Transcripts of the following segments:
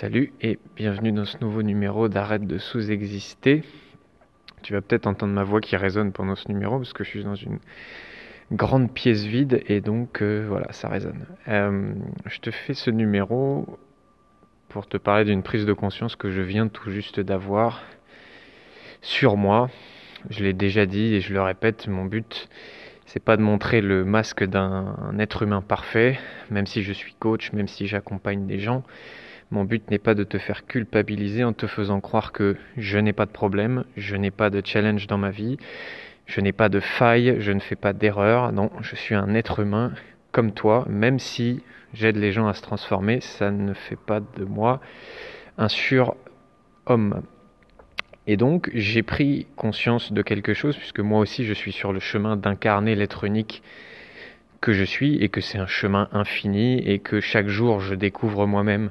Salut et bienvenue dans ce nouveau numéro d'Arrête de sous-exister. Tu vas peut-être entendre ma voix qui résonne pendant ce numéro parce que je suis dans une grande pièce vide et donc euh, voilà, ça résonne. Euh, je te fais ce numéro pour te parler d'une prise de conscience que je viens tout juste d'avoir sur moi. Je l'ai déjà dit et je le répète, mon but c'est pas de montrer le masque d'un être humain parfait, même si je suis coach, même si j'accompagne des gens. Mon but n'est pas de te faire culpabiliser en te faisant croire que je n'ai pas de problème, je n'ai pas de challenge dans ma vie, je n'ai pas de faille, je ne fais pas d'erreur. Non, je suis un être humain comme toi, même si j'aide les gens à se transformer, ça ne fait pas de moi un surhomme. Et donc j'ai pris conscience de quelque chose, puisque moi aussi je suis sur le chemin d'incarner l'être unique que je suis, et que c'est un chemin infini, et que chaque jour je découvre moi-même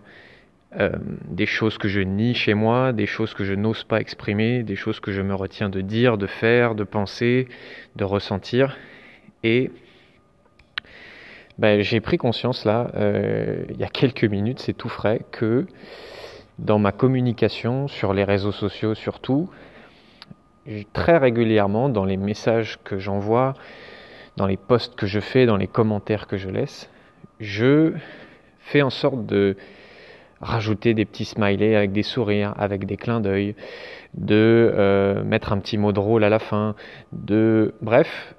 euh, des choses que je nie chez moi, des choses que je n'ose pas exprimer, des choses que je me retiens de dire, de faire, de penser, de ressentir. Et ben, j'ai pris conscience là, euh, il y a quelques minutes, c'est tout frais, que dans ma communication, sur les réseaux sociaux surtout, très régulièrement dans les messages que j'envoie, dans les posts que je fais, dans les commentaires que je laisse, je fais en sorte de rajouter des petits smileys avec des sourires, avec des clins d'œil, de euh, mettre un petit mot drôle à la fin, de bref,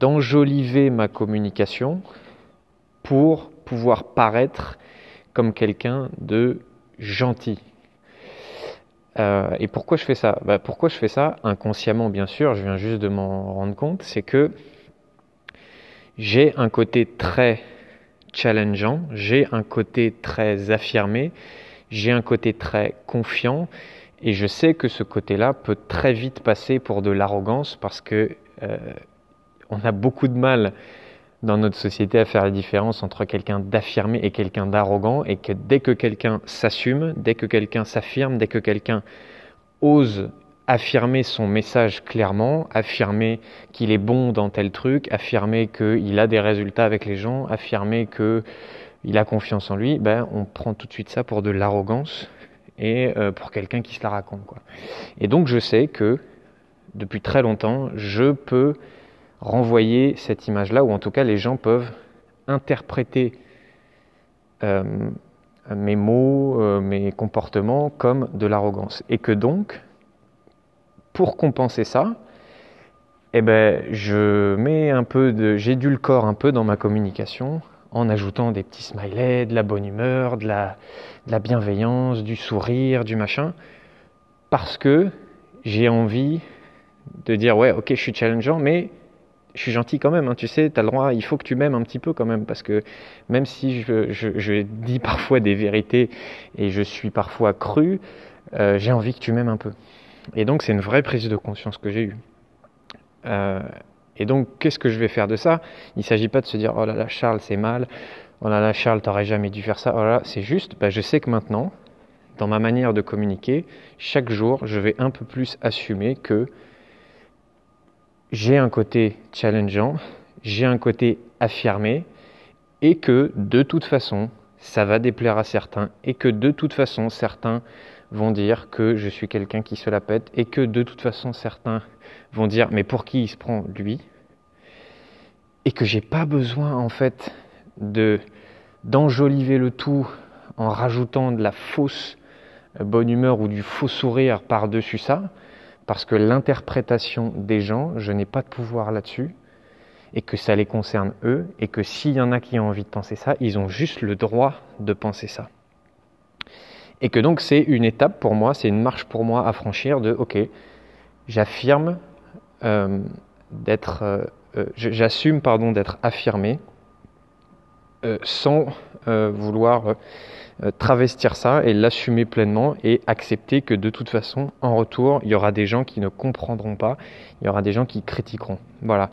d'enjoliver ma communication pour pouvoir paraître comme quelqu'un de gentil. Euh, et pourquoi je fais ça? Bah, Pourquoi je fais ça? Inconsciemment, bien sûr, je viens juste de m'en rendre compte, c'est que j'ai un côté très challengeant, j'ai un côté très affirmé, j'ai un côté très confiant, et je sais que ce côté-là peut très vite passer pour de l'arrogance parce que euh, on a beaucoup de mal dans notre société à faire la différence entre quelqu'un d'affirmé et quelqu'un d'arrogant, et que dès que quelqu'un s'assume, dès que quelqu'un s'affirme, dès que quelqu'un ose affirmer son message clairement, affirmer qu'il est bon dans tel truc, affirmer qu'il a des résultats avec les gens, affirmer qu'il a confiance en lui, ben, on prend tout de suite ça pour de l'arrogance et euh, pour quelqu'un qui se la raconte. Quoi. Et donc je sais que depuis très longtemps, je peux renvoyer cette image-là, ou en tout cas les gens peuvent interpréter euh, mes mots, euh, mes comportements comme de l'arrogance. Et que donc, pour compenser ça, eh ben, je mets un peu de, corps un peu dans ma communication en ajoutant des petits smileys, de la bonne humeur, de la, de la bienveillance, du sourire, du machin, parce que j'ai envie de dire ouais, ok, je suis challengeant, mais je suis gentil quand même, hein, tu sais, tu le droit, il faut que tu m'aimes un petit peu quand même, parce que même si je, je, dis parfois des vérités et je suis parfois cru, euh, j'ai envie que tu m'aimes un peu. Et donc c'est une vraie prise de conscience que j'ai eue. Euh, et donc qu'est-ce que je vais faire de ça? Il ne s'agit pas de se dire oh là là Charles c'est mal, oh là là Charles t'aurais jamais dû faire ça, oh c'est juste, bah, je sais que maintenant, dans ma manière de communiquer, chaque jour je vais un peu plus assumer que j'ai un côté challengeant, j'ai un côté affirmé, et que de toute façon, ça va déplaire à certains, et que de toute façon, certains vont dire que je suis quelqu'un qui se la pète, et que de toute façon, certains vont dire mais pour qui il se prend lui? Et que j'ai pas besoin en fait de d'enjoliver le tout en rajoutant de la fausse bonne humeur ou du faux sourire par-dessus ça, parce que l'interprétation des gens, je n'ai pas de pouvoir là-dessus, et que ça les concerne eux, et que s'il y en a qui ont envie de penser ça, ils ont juste le droit de penser ça. Et que donc c'est une étape pour moi, c'est une marche pour moi à franchir de, ok, j'affirme euh, d'être, euh, euh, j'assume pardon d'être affirmé, sans vouloir travestir ça et l'assumer pleinement et accepter que de toute façon, en retour, il y aura des gens qui ne comprendront pas, il y aura des gens qui critiqueront. Voilà.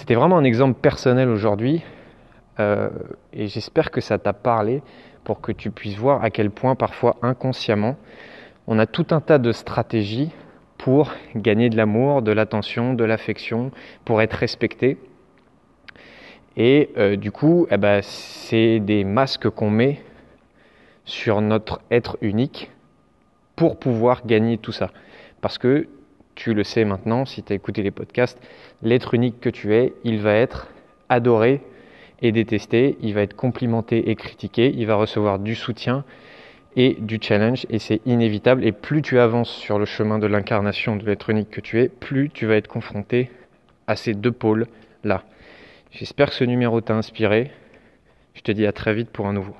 C'était vraiment un exemple personnel aujourd'hui euh, et j'espère que ça t'a parlé pour que tu puisses voir à quel point parfois inconsciemment, on a tout un tas de stratégies pour gagner de l'amour, de l'attention, de l'affection, pour être respecté. Et euh, du coup, eh ben, c'est des masques qu'on met sur notre être unique pour pouvoir gagner tout ça. Parce que tu le sais maintenant, si tu as écouté les podcasts, l'être unique que tu es, il va être adoré et détesté, il va être complimenté et critiqué, il va recevoir du soutien et du challenge et c'est inévitable et plus tu avances sur le chemin de l'incarnation de l'être unique que tu es, plus tu vas être confronté à ces deux pôles là. J'espère que ce numéro t'a inspiré. Je te dis à très vite pour un nouveau.